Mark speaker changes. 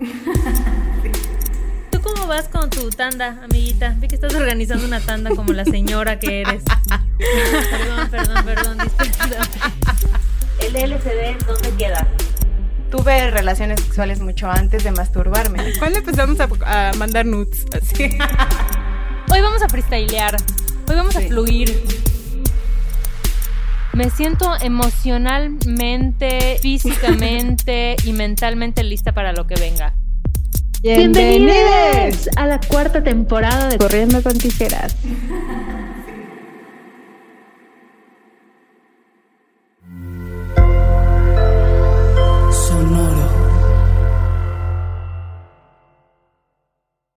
Speaker 1: ¿Tú cómo vas con tu tanda, amiguita? Vi que estás organizando una tanda como la señora que eres. perdón, perdón, perdón, discúlpame.
Speaker 2: ¿El LCD dónde queda?
Speaker 3: Tuve relaciones sexuales mucho antes de masturbarme.
Speaker 4: ¿Cuándo empezamos a, a mandar nudes? Así.
Speaker 1: Hoy vamos a freestylear. Hoy vamos sí. a fluir. Me siento emocionalmente, físicamente y mentalmente lista para lo que venga.
Speaker 2: Bienvenidos a la cuarta temporada de Corriendo con Tijeras.